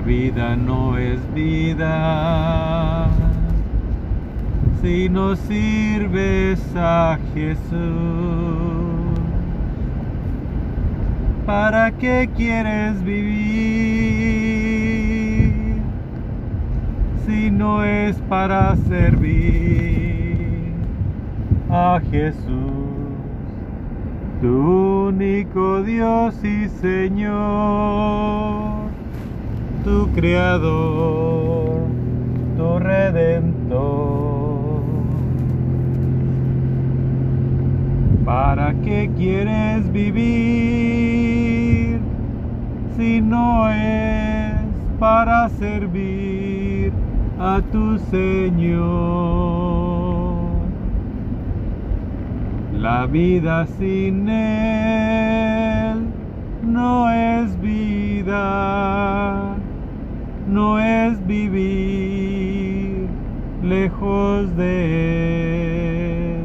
La vida no es vida si no sirves a Jesús. ¿Para qué quieres vivir si no es para servir a Jesús, tu único Dios y Señor, tu Creador, tu Redentor? ¿Para qué quieres vivir si no es para servir a tu Señor? La vida sin Él no es vida, no es vivir lejos de Él.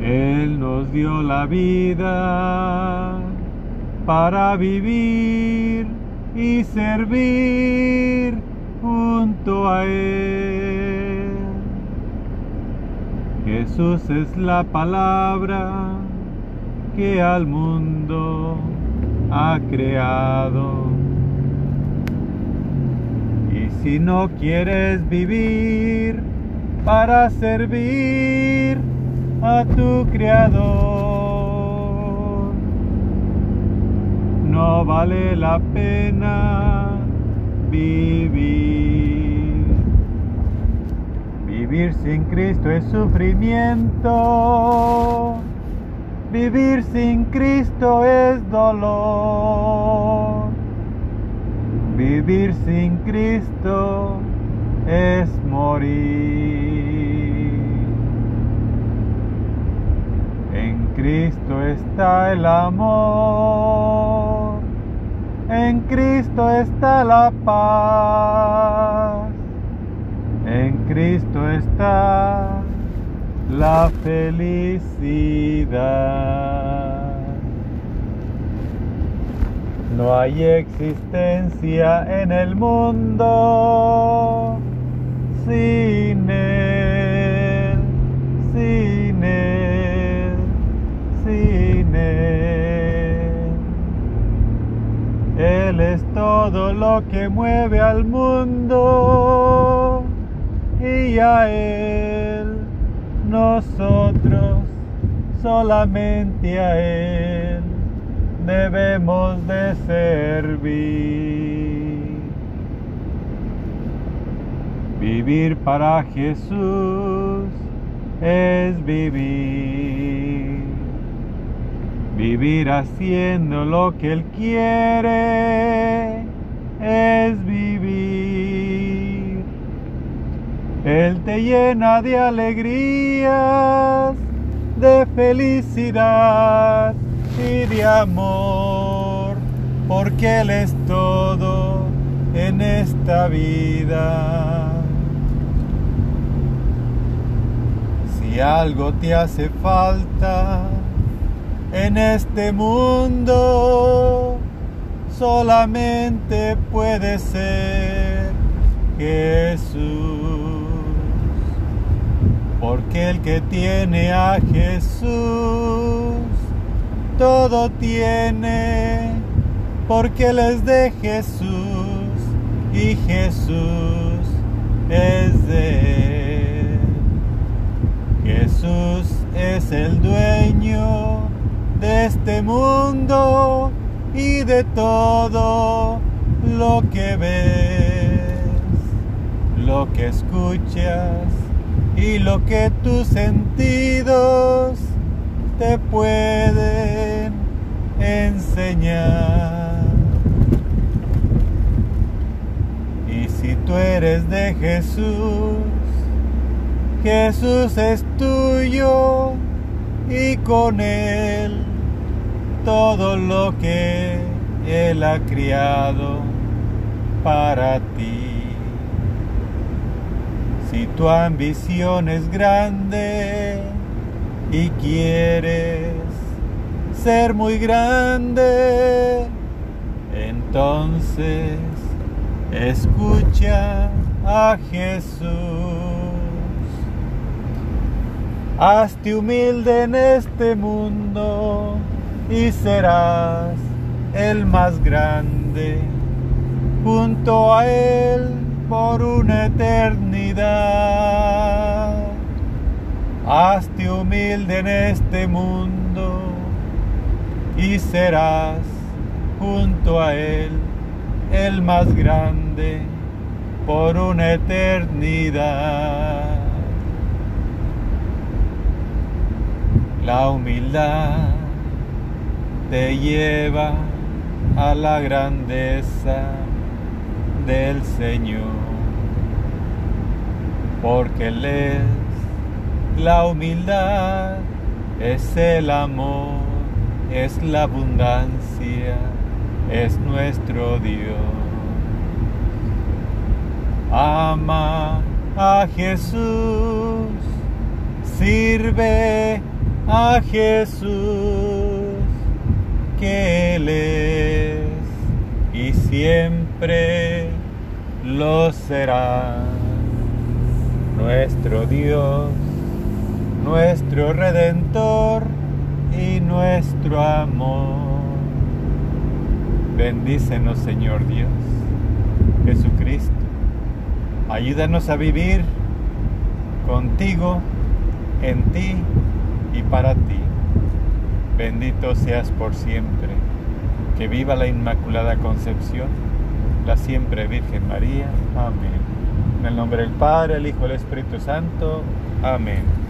Él nos dio la vida para vivir y servir junto a Él. Jesús es la palabra que al mundo creado. Y si no quieres vivir para servir a tu Creador, no vale la pena vivir. Vivir sin Cristo es sufrimiento. Vivir sin Cristo es dolor. Vivir sin Cristo es morir. En Cristo está el amor. En Cristo está la paz. En Cristo está la felicidad. No hay existencia en el mundo sin Él, sin Él, sin Él. Él es todo lo que mueve al mundo y a Él nosotros, solamente a Él debemos de servir. Vivir para Jesús es vivir. Vivir haciendo lo que Él quiere es vivir. Él te llena de alegrías, de felicidad y de amor, porque Él es todo en esta vida. Si algo te hace falta en este mundo, solamente puede ser Jesús. Porque el que tiene a Jesús, todo tiene, porque Él es de Jesús y Jesús es de Él. Jesús es el dueño de este mundo y de todo lo que ves, lo que escuchas y lo que tus sentidos te pueden enseñar. Y si tú eres de Jesús, Jesús es tuyo y con Él todo lo que Él ha criado para ti. Si tu ambición es grande y quieres ser muy grande, Entonces, escucha a Jesús. Hazte humilde en este mundo y serás el más grande junto a Él por una eternidad. Hazte humilde en este mundo y serás junto a Él el más grande por una eternidad. La humildad te lleva a la grandeza del Señor, porque Él es la humildad, es el amor, es la abundancia, es nuestro Dios. Ama a Jesús, sirve a Jesús, que Él es y siempre lo será. Nuestro Dios, nuestro Redentor y nuestro amor. Bendícenos, Señor Dios, Jesucristo. Ayúdanos a vivir contigo, en ti y para ti. Bendito seas por siempre. Que viva la Inmaculada Concepción, la siempre Virgen María. Amén. En el nombre del Padre, el Hijo y el Espíritu Santo. Amén.